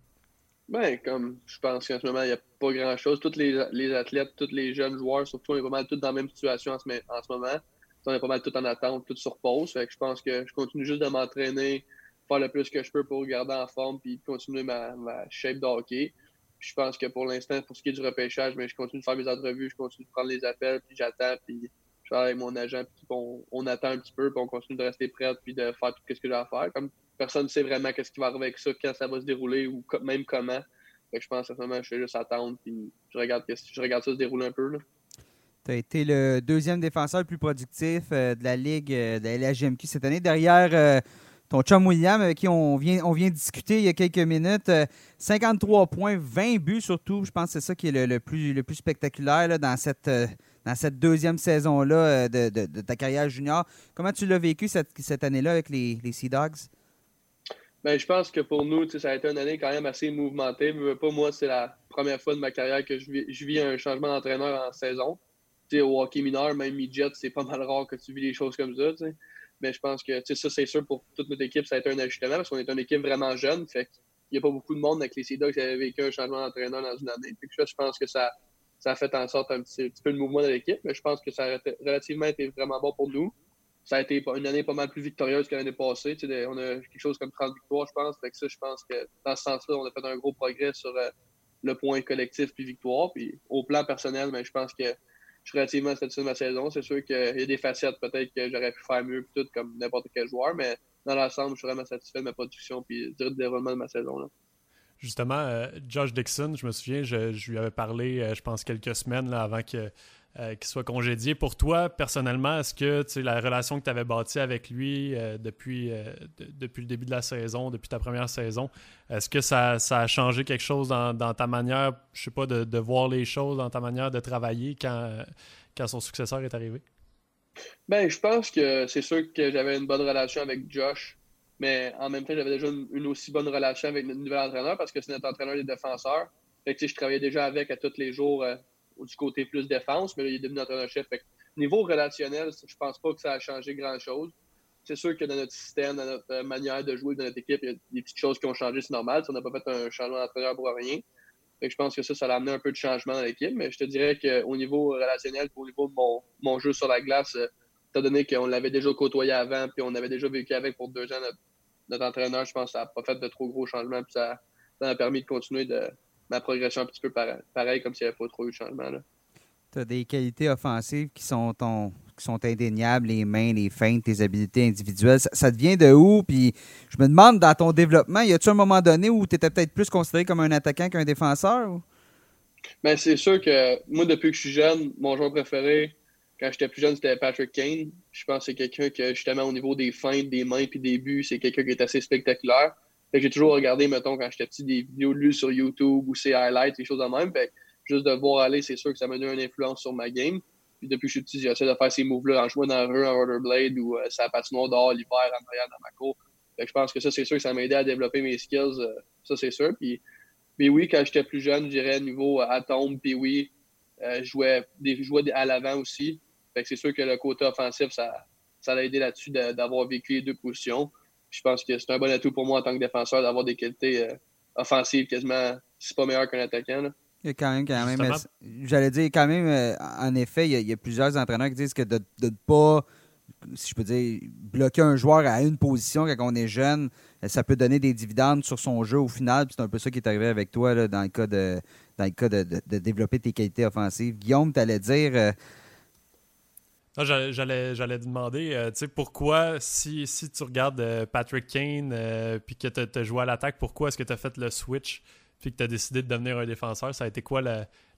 Ben, comme je pense qu'en ce moment, il n'y a pas grand-chose. Tous les, les, athlètes, tous les jeunes joueurs, surtout, on est pas mal tous dans la même situation en ce, en ce moment. On est pas mal tous en attente, tous sur pause. Fait que je pense que je continue juste de m'entraîner, faire le plus que je peux pour garder en forme puis continuer ma, ma shape de hockey. Je pense que pour l'instant, pour ce qui est du repêchage, mais je continue de faire mes entrevues, je continue de prendre les appels, puis j'attends, puis je parle avec mon agent, puis on, attend un petit peu, puis on continue de rester prêt, puis de faire tout ce que j'ai à faire. Comme personne ne sait vraiment qu'est-ce qui va arriver avec ça, quand ça va se dérouler, ou même comment. Je pense à ce moment, je fais juste attendre, puis je regarde, je regarde ça se dérouler un peu.
Tu as été le deuxième défenseur le plus productif euh, de la Ligue euh, de la LHGMQ cette année, derrière euh, ton chum William, avec qui on vient, on vient discuter il y a quelques minutes. 53 euh, points, 20 buts surtout. Je pense que c'est ça qui est le, plus, le plus spectaculaire dans, cette, euh, dans cette deuxième saison-là euh, de, ta carrière junior. Comment tu l'as vécu cette, cette année-là avec les, les Sea Dogs?
Ben, je pense que pour nous, ça a été une année quand même assez mouvementée. Mais pas moi, c'est la première fois de ma carrière que je vis, je vis un changement d'entraîneur en saison. au hockey mineur, même midget, c'est pas mal rare que tu vis des choses comme ça. Mais je pense que ça, c'est sûr pour toute notre équipe, ça a été un ajustement parce qu'on est une équipe vraiment jeune. Fait n'y a pas beaucoup de monde avec les Sea qui avaient vécu un changement d'entraîneur dans une année. Puis je pense que ça, ça a fait en sorte un petit, peu de mouvement de l'équipe, mais je pense que ça a relativement été vraiment bon pour nous. Ça a été une année pas mal plus victorieuse que l'année passée. on a quelque chose comme 30 victoires, je pense. Fait que ça, je pense que dans ce sens-là, on a fait un gros progrès sur euh, le point collectif puis victoire. Puis au plan personnel, mais je pense que je suis relativement satisfait de ma saison. C'est sûr qu'il y a des facettes peut-être que j'aurais pu faire mieux tout comme n'importe quel joueur, mais dans l'ensemble, je suis vraiment satisfait de ma production puis du déroulement de ma saison.
Justement, euh, Josh Dixon, je me souviens, je, lui avais parlé, euh, je pense, quelques semaines avant que, euh, qu'il soit congédié. Pour toi, personnellement, est-ce que la relation que tu avais bâtie avec lui depuis, depuis le début de la saison, depuis ta première saison, est-ce que ça, a changé quelque chose dans, ta manière, je sais pas, de, voir les choses, dans ta manière de travailler quand, quand son successeur est arrivé?
Ben, je pense que c'est sûr que j'avais une bonne relation avec Josh. Mais en même temps, j'avais déjà une, aussi bonne relation avec notre nouvel entraîneur parce que c'est notre entraîneur des défenseurs. Que, je travaillais déjà avec à tous les jours euh, du côté plus défense, mais il est devenu entraîneur-chef. Niveau relationnel, je pense pas que ça a changé grand-chose. C'est sûr que dans notre système, dans notre euh, manière de jouer, dans notre équipe, il y a des petites choses qui ont changé, c'est normal. On n'a pas fait un changement d'entraîneur pour rien. Je pense que ça, ça a amené un peu de changement dans l'équipe. Mais je te dirais qu'au niveau relationnel, au niveau de mon, mon jeu sur la glace, euh, étant donné qu'on l'avait déjà côtoyé avant, puis on avait déjà vécu avec pour deux ans notre entraîneur, je pense que ça n'a pas fait de trop gros changements. Puis ça, ça permis de continuer de ma progression un petit peu pareil, comme s'il n'y avait pas trop eu de changement.
Tu as des qualités offensives qui sont, qui sont indéniables, les mains, les feintes, tes habiletés individuelles. Ça, devient de où? Puis je me demande, dans ton développement, y a-tu un moment donné où tu étais peut-être plus considéré comme un attaquant qu'un défenseur?
Ben, c'est sûr que moi, depuis que je suis jeune, mon joueur préféré, quand j'étais plus jeune, c'était Patrick Kane. Je pense que c'est quelqu'un que, justement, au niveau des feintes, des mains puis des buts, c'est quelqu'un qui est assez spectaculaire. J'ai toujours regardé, mettons, quand j'étais petit, des vidéos de lui sur YouTube ou ses highlights, des choses de même. Fait juste de voir aller, c'est sûr que ça m'a donné une influence sur ma game. Puis depuis que je suis petit, j'essaie de faire ces moves-là en jouant dans la rue, en rollerblade ou euh, sa patinoire dehors l'hiver en arrière dans ma cour. Fait je pense que ça, c'est sûr que ça m'a aidé à développer mes skills. Euh, ça, c'est sûr. Puis, mais oui, quand j'étais plus jeune, je dirais niveau atome, puis oui, euh, je jouais, des, jouais à l'avant aussi c'est sûr que le côté offensif, ça, ça l'a aidé là-dessus d'avoir vécu les deux positions. Je pense que c'est un bon atout pour moi en tant que défenseur d'avoir des qualités euh, offensives quasiment, si pas meilleur qu'un attaquant.
Il y a quand même, quand même j'allais dire, quand même, euh, en effet, il y, a, plusieurs entraîneurs qui disent que de ne pas, si je peux dire, bloquer un joueur à une position quand on est jeune, euh, ça peut donner des dividendes sur son jeu au final. C'est un peu ça qui est arrivé avec toi dans le cas de, dans le cas de, développer tes qualités offensives. Guillaume, tu allais dire,
j'allais demander, euh, tu sais, pourquoi, si, si tu regardes euh, Patrick Kane euh, puis que tu as joué à l'attaque, pourquoi est-ce que tu as fait le switch puis que tu as décidé de devenir un défenseur? Ça a été quoi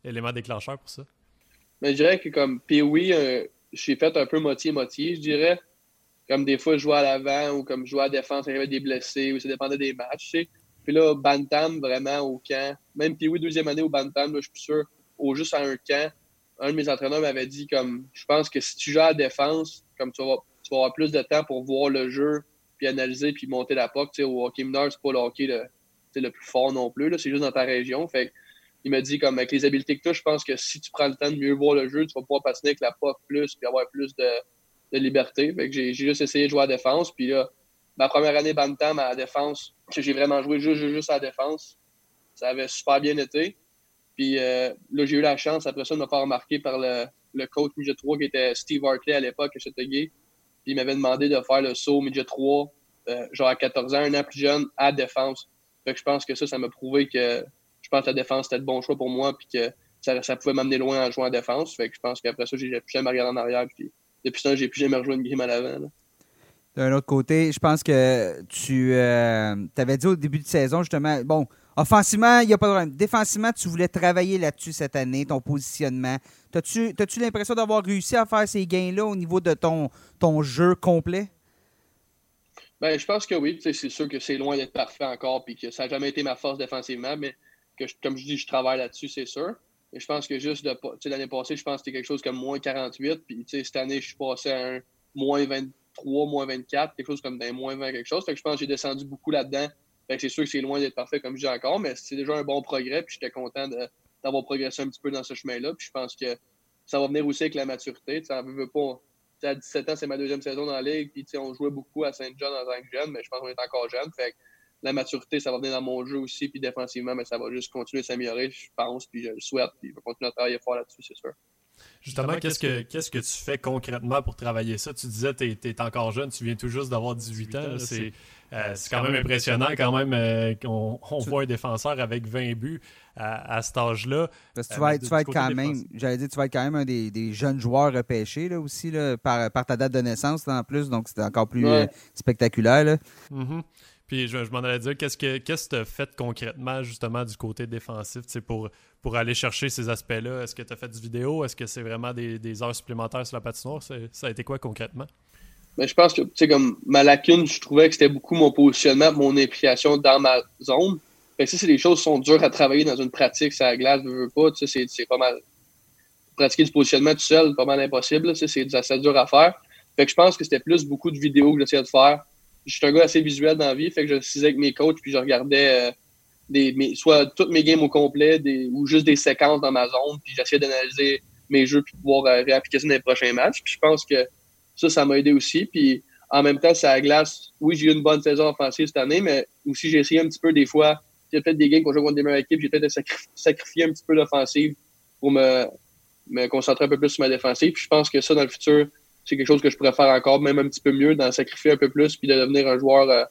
l'élément déclencheur pour ça?
Mais je dirais que comme puis oui, j'ai fait un peu moitié-moitié, je dirais. Comme des fois, je jouais à l'avant ou comme je jouais à la défense, il y avait des blessés ou ça dépendait des matchs, tu sais. Puis là, Bantam, vraiment, au camp, même oui, deuxième année au Bantam, je suis sûr, au juste à un camp, un de mes entraîneurs m'avait dit comme je pense que si tu joues à la défense, comme tu vas, tu avoir plus de temps pour voir le jeu, puis analyser, puis monter la POC. Au hockey mineur, c'est pas le hockey le, le plus fort non plus. C'est juste dans ta région. Fait il m'a dit comme avec les habiletés que tu as, je pense que si tu prends le temps de mieux voir le jeu, tu vas pouvoir patiner avec la POC plus puis avoir plus de, de liberté. Fait que j'ai juste essayé de jouer à la défense. Puis là, ma première année Bantam à la défense, que j'ai vraiment joué juste, juste à la défense, ça avait super bien été. Puis euh, là, j'ai eu la chance, après ça, de me faire remarquer par le, coach midget 3 qui était Steve Hartley à l'époque à Châteauguay. Puis il m'avait demandé de faire le saut midget 3, euh, genre à 14 ans, un an plus jeune, à défense. Fait que je pense que ça, ça m'a prouvé que je pense que la défense c'était le bon choix pour moi, puis que ça, ça pouvait m'amener loin en jouant en défense. Fait que je pense qu'après ça, j'ai plus jamais regardé en arrière. Puis depuis ça, j'ai plus jamais rejoué une game à l'avant.
D'un autre côté, je pense que tu euh, avais dit au début de saison, justement, bon, Offensivement, il n'y a pas de problème. Défensivement, tu voulais travailler là-dessus cette année, ton positionnement. As-tu as l'impression d'avoir réussi à faire ces gains-là au niveau de ton, jeu complet?
Ben, je pense que oui. C'est sûr que c'est loin d'être parfait encore puis que ça n'a jamais été ma force défensivement, mais que, comme je dis, je travaille là-dessus, c'est sûr. Et je pense que juste l'année passée, je pense que c'était quelque chose comme moins 48. Puis cette année, je suis passé à un moins 23, moins 24, quelque chose comme d'un moins 20 quelque chose. Fait que je pense que j'ai descendu beaucoup là-dedans c'est sûr que c'est loin d'être parfait comme je dis encore, mais c'est déjà un bon progrès. Puis j'étais content d'avoir progressé un petit peu dans ce chemin-là. Puis je pense que ça va venir aussi avec la maturité. Ça veut, veut pas. à 17 ans, c'est ma deuxième saison dans la ligue. On jouait beaucoup à Saint-Jean en tant que jeune, mais je pense qu'on est encore jeune. Fait la maturité, ça va venir dans mon jeu aussi. Puis défensivement, mais ça va juste continuer de s'améliorer, je pense. Puis je le souhaite. Puis je vais continuer à travailler fort là-dessus, c'est sûr.
Justement, qu'est-ce que, qu'est-ce que tu fais concrètement pour travailler ça? Tu disais que tu es, encore jeune, tu viens tout juste d'avoir 18 ans. C'est, euh, c'est quand même impressionnant quand même euh, qu'on on voit un défenseur avec 20 buts à, cet âge-là.
Parce que tu vas, être, tu vas être quand même, j'allais dire, tu vas être quand même un des, jeunes joueurs repêchés là, aussi là, par, par ta date de naissance en plus, donc c'était encore plus euh, spectaculaire. Là.
Mm-hmm. Puis je, m'en allais dire, qu'est-ce que que tu as fait concrètement justement du côté défensif pour, pour aller chercher ces aspects-là? Est-ce que tu as fait du vidéo? Est-ce que c'est vraiment des, heures supplémentaires sur la patinoire? Ça a été quoi concrètement?
Ben, je pense que, tu sais, comme ma lacune, je trouvais que c'était beaucoup mon positionnement, mon implication dans ma zone. Fait ça, c'est des choses qui sont dures à travailler dans une pratique, ça glace, je veux pas, tu sais, c'est pas mal. Pratiquer du positionnement tout seul, pas mal impossible, c'est assez dur à faire. Fait que je pense que c'était plus beaucoup de vidéos que j'essayais de faire je suis un gars assez visuel dans la vie, fait que je suis avec mes coachs, puis je regardais euh, des, soit toutes mes games au complet, des, ou juste des séquences dans ma zone, puis j'essayais d'analyser mes jeux, puis pouvoir euh, réappliquer ça dans les prochains matchs. Puis je pense que ça, ça m'a aidé aussi. Puis en même temps, ça glace. Oui, j'ai eu une bonne saison offensive cette année, mais aussi j'ai essayé un petit peu des fois. J'ai peut-être des games qu'on joue contre des meilleures équipes, j'ai peut-être sacrifié un petit peu l'offensive pour me, me concentrer un peu plus sur ma défensive. Puis je pense que ça, dans le futur, c'est quelque chose que je pourrais faire encore, même un petit peu mieux, d'en sacrifier un peu plus, puis de devenir un joueur, euh,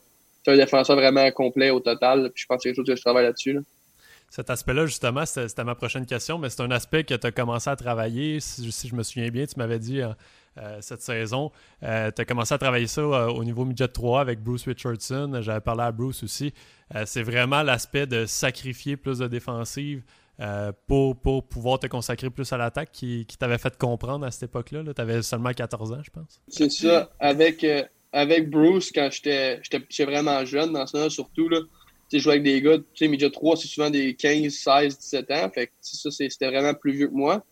un défenseur vraiment complet au total. Puis je pense que c'est quelque chose que je travaille là-dessus.
Cet aspect-là, justement, c'était ma prochaine question, mais c'est un aspect que tu as commencé à travailler. Si, je me souviens bien, tu m'avais dit euh, euh, cette saison, tu as commencé à travailler ça au niveau midget 3 avec Bruce Richardson. J'avais parlé à Bruce aussi. c'est vraiment l'aspect de sacrifier plus de défensive, euh, pour, pour, pouvoir te consacrer plus à l'attaque qui, qui t'avait fait comprendre à cette époque-là. -là, tu avais seulement 14 ans, je pense.
C'est ça. Avec, euh, avec Bruce, quand j'étais vraiment jeune, dans ce temps-là, surtout, là, je jouais avec des gars, tu sais, Midget 3, c'est souvent des 15, 16, 17 ans. Fait que ça, c'était vraiment plus vieux que moi.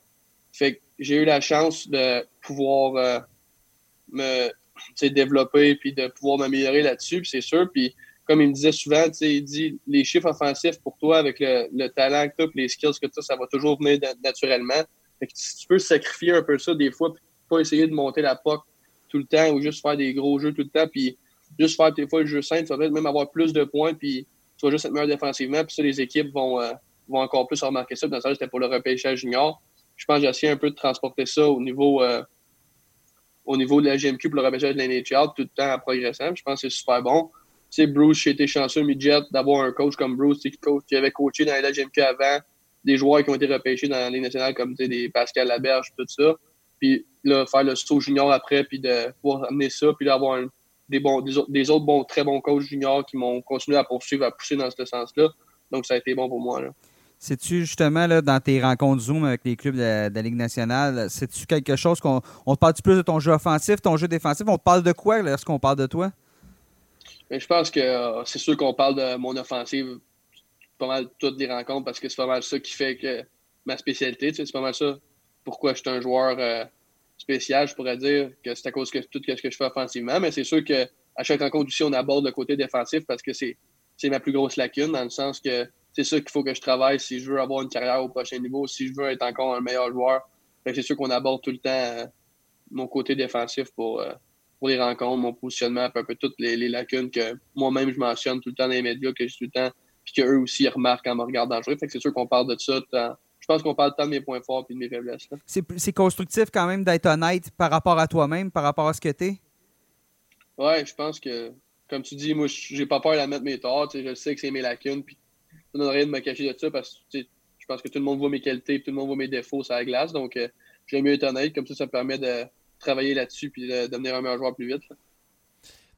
Fait que j'ai eu la chance de pouvoir euh, me développer puis de pouvoir m'améliorer là-dessus, c'est sûr. Puis comme il me disait souvent, il dit les chiffres offensifs pour toi, avec le, talent que tu as, les skills que tu as, ça va toujours venir naturellement. Fait que si tu peux sacrifier un peu ça des fois, puis pas essayer de monter la POC tout le temps ou juste faire des gros jeux tout le temps, puis juste faire des fois le jeu simple, tu vas peut-être même avoir plus de points, puis tu vas juste être meilleur défensivement, puis ça, les équipes vont, euh, vont encore plus remarquer ça. Dans ça, c'était pour le repêchage junior. Je pense que j'ai essayé un peu de transporter ça au niveau, euh, au niveau de la GMQ pour le repêchage de l'NHL, tout le temps en progressant. Je pense que c'est super bon sais, Bruce, j'ai été chanceux, midget, d'avoir un coach comme Bruce, qui, coach, avait coaché dans la GMQ avant, des joueurs qui ont été repêchés dans la Ligue nationale, comme des Pascal Laberge, tout ça. Puis là, faire le saut junior après, puis de pouvoir amener ça, puis d'avoir des, bons, des, autres bons, très bons coachs juniors qui m'ont continué à poursuivre, à pousser dans ce sens-là. Donc, ça a été bon pour moi. Là.
C'est-tu justement là, dans tes rencontres Zoom avec les clubs de la, Ligue nationale, c'est-tu quelque chose qu'on on te parle plus de ton jeu offensif, ton jeu défensif? On te parle de quoi lorsqu'on parle de toi?
Mais je pense que euh, c'est sûr qu'on parle de mon offensive pas mal toutes les rencontres parce que c'est pas mal ça qui fait que ma spécialité. c'est pas mal ça pourquoi je suis un joueur euh, spécial. Je pourrais dire que c'est à cause de tout ce que je fais offensivement. Mais c'est sûr qu'à chaque rencontre aussi, on aborde le côté défensif parce que c'est ma plus grosse lacune dans le sens que c'est ça qu'il faut que je travaille si je veux avoir une carrière au prochain niveau, si je veux être encore un meilleur joueur. C'est sûr qu'on aborde tout le temps euh, mon côté défensif pour, pour les rencontres, mon positionnement, un peu toutes les, lacunes que moi-même je mentionne tout le temps dans les médias, que j'ai tout le temps, puis qu'eux aussi ils remarquent en me regardant jouer. Fait que c'est sûr qu'on parle de ça. Je pense qu'on parle tant de mes points forts et de mes faiblesses.
C'est constructif quand même d'être honnête par rapport à toi-même, par rapport à ce que tu es?
Ouais, je pense que, comme tu dis, moi, j'ai pas peur d'admettre mes torts. Je sais que c'est mes lacunes, puis ça donne rien de me cacher de ça parce que je pense que tout le monde voit mes qualités, tout le monde voit mes défauts sur la glace. Donc, euh, j'aime mieux être honnête. Comme ça, ça me permet de travailler là-dessus puis de devenir un meilleur joueur plus vite.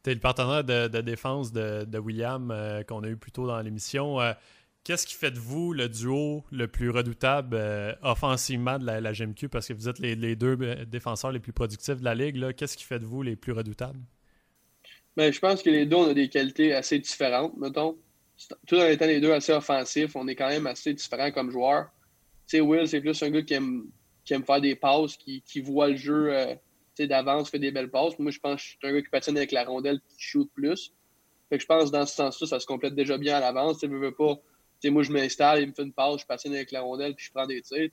Tu es le partenaire de, défense de, William euh, qu'on a eu plus tôt dans l'émission. Euh, qu'est-ce qui fait de vous le duo le plus redoutable euh, offensivement de la, GMQ parce que vous êtes les, deux défenseurs les plus productifs de la ligue? Qu'est-ce qui fait de vous les plus redoutables?
Ben, je pense que les deux, on a des qualités assez différentes, mettons. Tout en étant les deux assez offensifs, on est quand même assez différents comme joueurs. Tu sais, Will, c'est plus un gars qui aime, qui aime faire des passes, qui, qui voit le jeu d'avance, fait des belles passes. Moi, je pense que je suis un gars qui patine avec la rondelle qui shoot plus. Fait que je pense que dans ce sens-là, ça se complète déjà bien à l'avance. Tu veux, pas. moi, je m'installe, il me fait une passe, je patine avec la rondelle, puis je prends des tirs.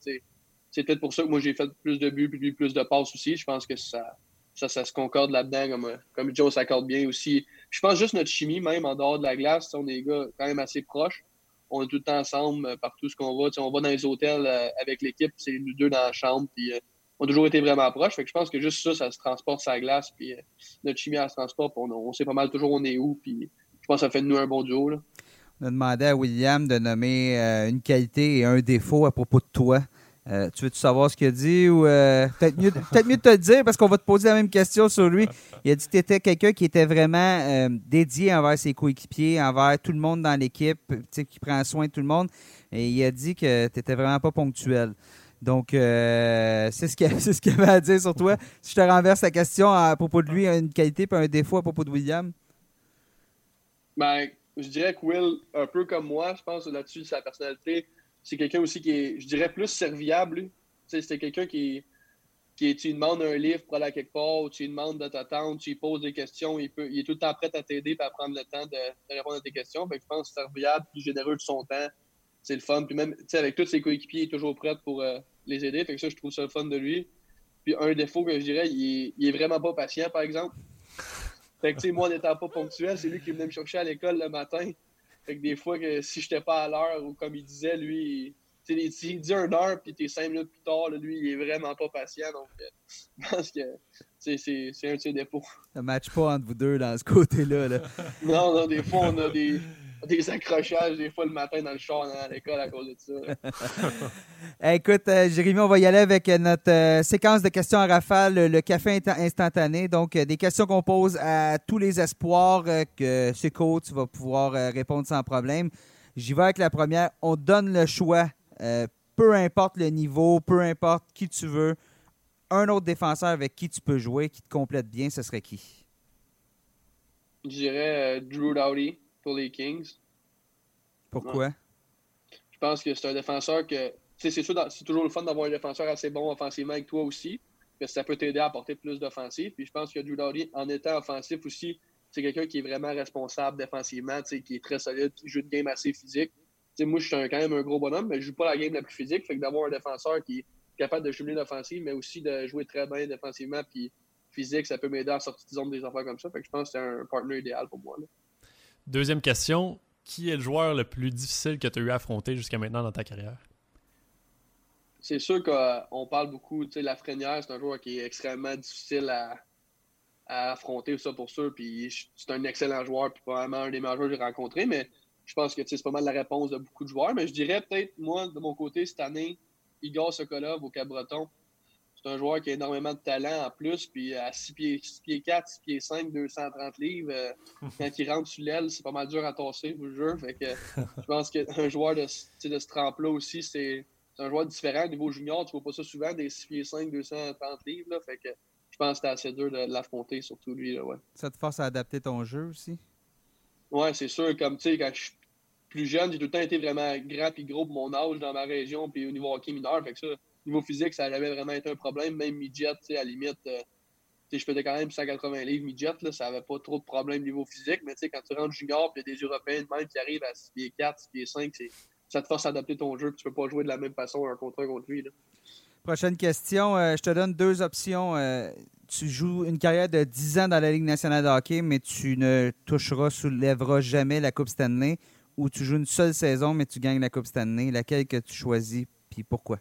C'est peut-être pour ça que moi, j'ai fait plus de buts, puis plus de passes aussi. Je pense que ça, ça, ça se concorde là-dedans, comme, comme Joe s'accorde bien aussi. je pense juste notre chimie, même en dehors de la glace, on est gars quand même assez proches. On est tout le temps ensemble partout ce qu'on va. on va dans les hôtels avec l'équipe, c'est nous deux dans la chambre. Puis, on a toujours été vraiment proches. Fait que je pense que juste ça, ça se transporte sa glace. Puis notre chimie, elle se transporte. On, on, sait pas mal toujours où on est où. Puis je pense que ça fait de nous un bon duo. Là.
On a demandé à William de nommer euh, une qualité et un défaut à propos de toi. Euh, tu veux-tu savoir ce qu'il a dit ou euh, peut-être mieux, peut mieux de te le dire parce qu'on va te poser la même question sur lui. Il a dit que tu étais quelqu'un qui était vraiment dédié envers ses coéquipiers, envers tout le monde dans l'équipe, qui prend soin de tout le monde. Et il a dit que tu n'étais vraiment pas ponctuel. Donc, c'est ce qu'il ce avait à dire sur toi. Si je te renverse la question à propos de lui, une qualité et un défaut à propos de William.
Ben, je dirais que Will, un peu comme moi, je pense là-dessus, sa personnalité, c'est quelqu'un aussi qui est, je dirais, plus serviable. C'est quelqu'un qui, qui tu lui demandes un livre pour aller à quelque part, tu lui demandes de t'attendre, tu lui poses des questions, il, peut, il est tout le temps prêt à t'aider et à prendre le temps de, répondre à tes questions. Fait je pense serviable, plus généreux de son temps, c'est le fun. Puis même, avec tous ses coéquipiers, il est toujours prêt pour euh, les aider. Fait que ça, je trouve ça le fun de lui. Puis un défaut que je dirais, il est, il est vraiment pas patient, par exemple. Fait que, tu sais, moi, n'étant pas ponctuel, c'est lui qui venait me chercher à l'école le matin. Fait que des fois, que si j'étais pas à l'heure, ou comme il disait, lui, tu sais, s'il dit une heure, puis t'es cinq minutes plus tard, lui, il est vraiment pas patient. Donc, euh, je pense que c'est un de ses défauts.
Ça match pas entre vous deux dans ce côté-là. Là.
non, non, des fois, on a des des accrochages des fois le matin dans le char à l'école à cause de ça.
Écoute, euh, Jérémy, on va y aller avec euh, notre euh, séquence de questions à rafale, le, café instantané. Donc, des questions qu'on pose à tous les espoirs que ce coach va pouvoir répondre sans problème. J'y vais avec la première. On donne le choix, peu importe le niveau, peu importe qui tu veux. Un autre défenseur avec qui tu peux jouer, qui te complète bien, ce serait qui?
Je dirais Drew Dowdy pour les Kings.
Pourquoi?
Je pense que c'est un défenseur que. C'est sûr, c'est toujours le fun d'avoir un défenseur assez bon offensivement avec toi aussi, parce que ça peut t'aider à apporter plus d'offensive. Puis je pense que Drew Doughty, en étant offensif aussi, c'est quelqu'un qui est vraiment responsable défensivement, qui est très solide, qui joue une game assez physique. moi, je suis quand même un gros bonhomme, mais je joue pas la game la plus physique. Fait que d'avoir un défenseur qui est capable de jumeler l'offensive, mais aussi de jouer très bien défensivement, puis physique, ça peut m'aider à sortir de zone des affaires comme ça. Fait que je pense que c'est un partenaire idéal pour moi. Là.
Deuxième question, qui est le joueur le plus difficile que tu as eu à affronter jusqu'à maintenant dans ta carrière?
C'est sûr qu'on parle beaucoup, tu sais, Lafrenière, c'est un joueur qui est extrêmement difficile à, affronter, ça pour sûr. Puis c'est un excellent joueur, puis probablement un des meilleurs joueurs que j'ai rencontré, mais je pense que c'est pas mal la réponse de beaucoup de joueurs. Mais je dirais peut-être, moi, de mon côté, cette année, Igor Sokolov au c'est un joueur qui a énormément de talent en plus. Puis à 6 pieds, 6 pieds 4, 6 pieds 5, 230 livres, euh, quand il rentre sur l'aile, c'est pas mal dur à tasser, vous le jure. Fait que je pense qu'un joueur de, de ce trempe-là aussi, c'est un joueur différent. Au niveau junior, tu vois pas ça souvent, des 6 pieds 5, 230 livres. Là, fait que je pense que c'était assez dur de l'affronter, surtout lui. Là, ouais.
Ça te force à adapter ton jeu aussi?
Ouais, c'est sûr. Comme tu sais, quand je suis plus jeune, j'ai tout le temps été vraiment grand et gros pour mon âge dans ma région, puis au niveau hockey mineur. Fait que ça, niveau physique, ça avait vraiment été un problème. Même midget, à la limite, euh, je faisais quand même 180 livres midget, là, ça n'avait pas trop de problème niveau physique. Mais quand tu rentres junior, puis il y a des Européens de même qui arrivent à 6 pieds 4, 6 pieds 5, ça te force à adapter ton jeu, tu peux pas jouer de la même façon un contre un contre lui. Là.
Prochaine question. Euh, je te donne deux options. Euh, tu joues une carrière de 10 ans dans la Ligue nationale de hockey, mais tu ne toucheras, soulèveras jamais la Coupe Stanley, ou tu joues une seule saison, mais tu gagnes la Coupe Stanley. Laquelle que tu choisis, puis pourquoi?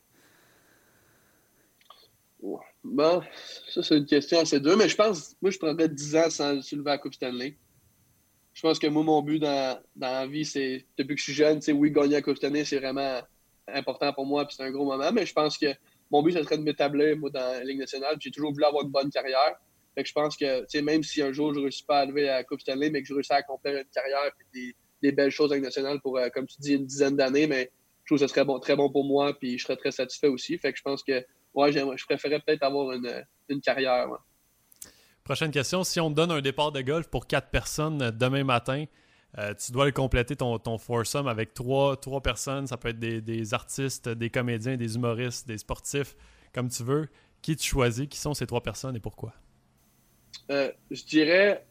Bon, ça, c'est une question assez dure, mais je pense, moi, je prendrais 10 ans sans soulever la Coupe Stanley. Je pense que moi, mon but dans, dans la vie, c'est, depuis que je suis jeune, oui, gagner la Coupe Stanley, c'est vraiment important pour moi, puis c'est un gros moment, mais je pense que mon but, ce serait de m'établir, moi, dans la Ligue nationale. J'ai toujours voulu avoir une bonne carrière. Fait que je pense que, tu sais, même si un jour, je ne réussis pas à lever la Coupe Stanley, mais que je réussis à accomplir une carrière et des, belles choses en Ligue nationale pour, euh, comme tu dis, une dizaine d'années, mais je trouve que ce serait bon, très bon pour moi, puis je serais très satisfait aussi. Fait que je pense que ouais, je préférais peut-être avoir une, carrière.
Prochaine question. Si on te donne un départ de golf pour quatre personnes euh, demain matin, euh, tu dois le compléter ton, ton foursome avec trois, trois personnes. Ça peut être des, artistes, des comédiens, des humoristes, des sportifs, comme tu veux. Qui tu choisis? Qui sont ces trois personnes et pourquoi?
Euh, je dirais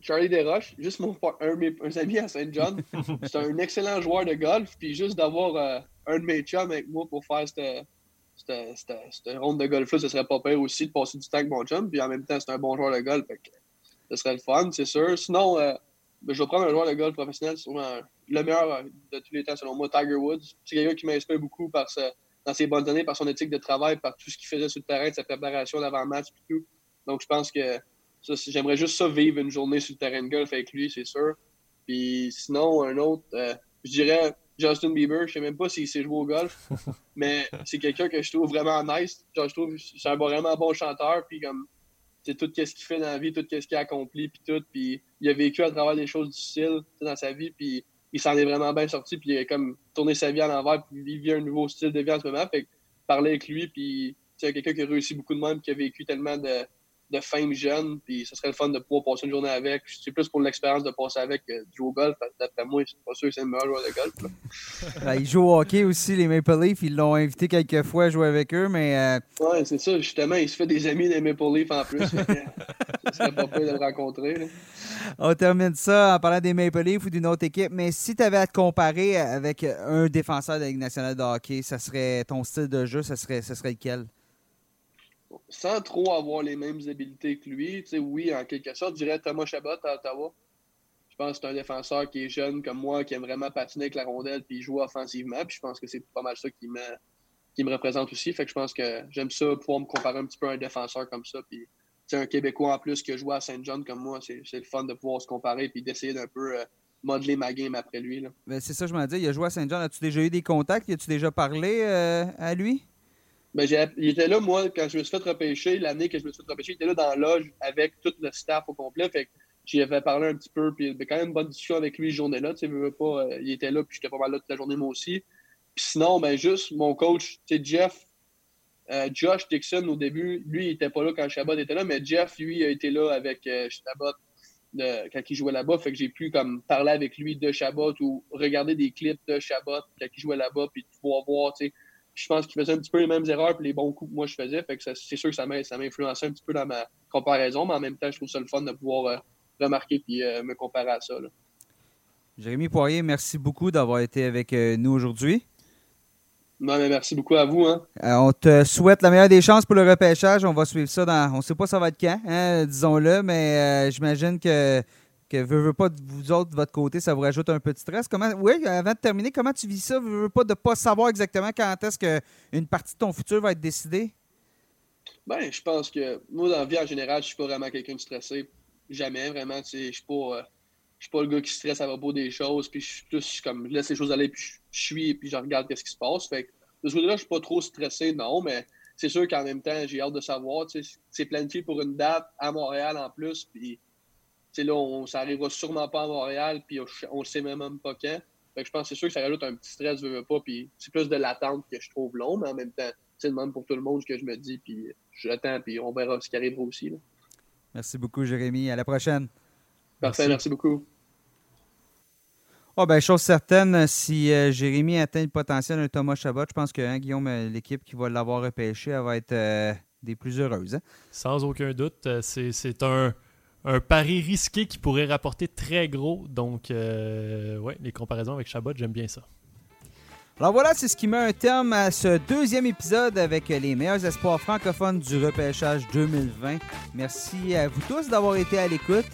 Charlie Desroches, juste mon, un de mes amis à Saint John. C'est un excellent joueur de golf. Puis juste d'avoir un de mes chums avec moi pour faire cette, cette ronde de golf-là, ce serait pas pire aussi de passer du temps avec mon chum. Puis en même temps, c'est un bon joueur de golf. Fait que ce serait le fun, c'est sûr. Sinon, euh, ben, je vais prendre un joueur de golf professionnel, le meilleur euh, de tous les temps, selon moi, Tiger Woods. C'est quelqu'un qui m'inspire beaucoup par dans ses bonnes années, par son éthique de travail, par tout ce qu'il faisait sur le terrain, de sa préparation d'avant-match et tout. Donc, je pense que j'aimerais juste ça vivre une journée sur le terrain de golf avec lui, c'est sûr. Puis sinon, un autre, euh, je dirais Justin Bieber. Je sais même pas s'il sait jouer au golf, mais c'est quelqu'un que je trouve vraiment nice. Genre, je trouve c'est un vraiment bon chanteur. Puis comme, c'est tout ce qu'il fait dans la vie, tout ce qu'il a accompli, puis tout. Puis il a vécu à travers des choses difficiles dans sa vie, puis il s'en est vraiment bien sorti. Puis il a comme tourné sa vie à l'envers, puis il vit un nouveau style de vie en ce moment. Fait parler avec lui, puis c'est quelqu'un qui a réussi beaucoup de monde, qui a vécu tellement de de fame jeune, puis ce serait le fun de pouvoir passer une journée avec. C'est plus pour l'expérience de passer avec que de jouer au golf. D'après moi, c'est pas sûr que c'est le meilleur joueur de golf.
Ben, il joue au hockey aussi, les Maple Leafs. Ils l'ont invité quelques fois à jouer avec eux, mais.
Euh... Ouais, c'est ça. Justement, il se fait des amis des Maple Leafs en plus. ce serait pas peur de le rencontrer.
On termine ça en parlant des Maple Leafs ou d'une autre équipe. Mais si tu avais à te comparer avec un défenseur de la Ligue nationale de hockey, ça serait ton style de jeu, ça serait, ça serait lequel?
Sans trop avoir les mêmes habiletés que lui. Tu sais, oui, en quelque sorte, je dirais Thomas Chabot à Ottawa. Je pense que c'est un défenseur qui est jeune comme moi, qui aime vraiment patiner avec la rondelle puis jouer offensivement. Puis je pense que c'est pas mal ça qui me, représente aussi. Fait que je pense que j'aime ça pouvoir me comparer un petit peu à un défenseur comme ça. Puis c'est un Québécois en plus qui a joué à Saint John comme moi. C'est le fun de pouvoir se comparer puis d'essayer d'un peu euh, modeler ma game après lui.
Ben, c'est ça, je m'en dis. Il a joué à Saint John. As-tu déjà eu des contacts? As-tu déjà parlé euh, à lui?
Ben, il était là, moi, quand je me suis fait repêcher, l'année que je me suis fait repêcher, il était là dans la loge avec tout le staff au complet. Fait que j'y avais parlé un petit peu, puis avait quand même une bonne discussion avec lui, journée-là. Tu sais, euh, il était là, puis j'étais pas mal là toute la journée, moi aussi. Sinon, ben, juste mon coach, tu Jeff, euh, Josh Dixon, au début, lui, il était pas là quand Chabot était là, mais Jeff, lui, a été là avec euh, quand il jouait là-bas. Fait que j'ai pu comme parler avec lui de Chabot ou regarder des clips de Chabot quand il jouait là-bas, puis pouvoir voir, tu sais, je pense qu'il faisait un petit peu les mêmes erreurs et les bons coups que moi je faisais. Fait que c'est sûr que ça m'a influencé un petit peu dans ma comparaison, mais en même temps, je trouve ça le fun de pouvoir euh, remarquer et euh, me comparer à ça.
Jérémy Poirier, merci beaucoup d'avoir été avec euh, nous aujourd'hui.
merci beaucoup à vous. Hein.
on te souhaite la meilleure des chances pour le repêchage. On va suivre ça dans. On ne sait pas ça va être quand, hein, disons-le, mais j'imagine que que vous autres de votre côté, ça vous rajoute un peu de stress. Comment, oui, avant de terminer, comment tu vis ça? Veux, veux pas de pas savoir exactement quand est-ce qu'une partie de ton futur va être décidée?
Ben, je pense que moi, dans la vie en général, je suis pas vraiment quelqu'un de stressé. Jamais, vraiment. Je suis pas. Euh, je suis pas le gars qui stresse à propos des choses, puis je laisse les choses aller, puis je, suis, puis je regarde qu'est-ce qui se passe. Fait de ce côté-là, je suis pas trop stressé, non, mais c'est sûr qu'en même temps, j'ai hâte de savoir. C'est planifié pour une date à Montréal en plus, puis là, on, ça arrivera sûrement pas à Montréal, puis on ne sait même, pas quand. je pense que c'est sûr que ça rajoute un petit stress, je veux pas, puis c'est plus de l'attente que je trouve long, mais en même temps, c'est le même pour tout le monde que je me dis, puis j'attends, puis on verra ce qui arrivera aussi.
Merci beaucoup, Jérémy. À la prochaine.
Parfait, merci, beaucoup.
Oh ben, chose certaine, si euh, Jérémy atteint le potentiel d'un Thomas Chabot, je pense que hein, Guillaume, euh, l'équipe qui va l'avoir repêché, elle va être euh, des plus heureuses. Hein.
Sans aucun doute. C'est un, un pari risqué qui pourrait rapporter très gros. Donc, euh, ouais, les comparaisons avec Chabot, j'aime bien ça.
Alors voilà, c'est ce qui met un terme à ce deuxième épisode avec les meilleurs espoirs francophones du repêchage 2020. Merci à vous tous d'avoir été à l'écoute.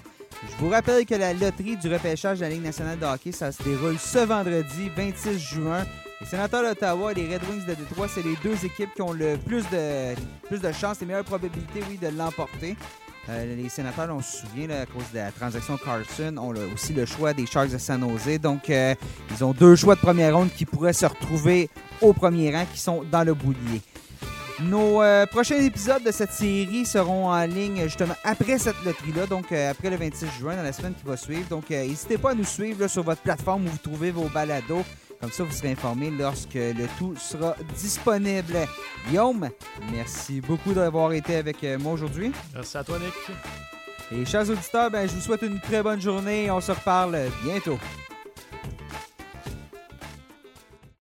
Je vous rappelle que la loterie du repêchage de la Ligue nationale de hockey, ça se déroule ce vendredi 26 juin. Les sénateurs d'Ottawa et les Red Wings de Détroit, c'est les deux équipes qui ont le plus de, plus de chances, les meilleures probabilités, oui, de l'emporter. Euh, les sénateurs, on se souvient, à cause de la transaction Carson, ont aussi le choix des Sharks de San Jose. Donc, euh, ils ont deux choix de première ronde qui pourraient se retrouver au premier rang, qui sont dans le boulier. Nos euh, prochains épisodes de cette série seront en ligne justement après cette loterie-là, donc après le 26 juin, dans la semaine qui va suivre. Donc, n'hésitez pas à nous suivre sur votre plateforme où vous trouvez vos balados. Comme ça, vous serez informé lorsque le tout sera disponible. Guillaume, merci beaucoup d'avoir été avec euh, moi aujourd'hui.
Merci à toi, Nick.
Et chers auditeurs, ben, je vous souhaite une très bonne journée. On se reparle bientôt.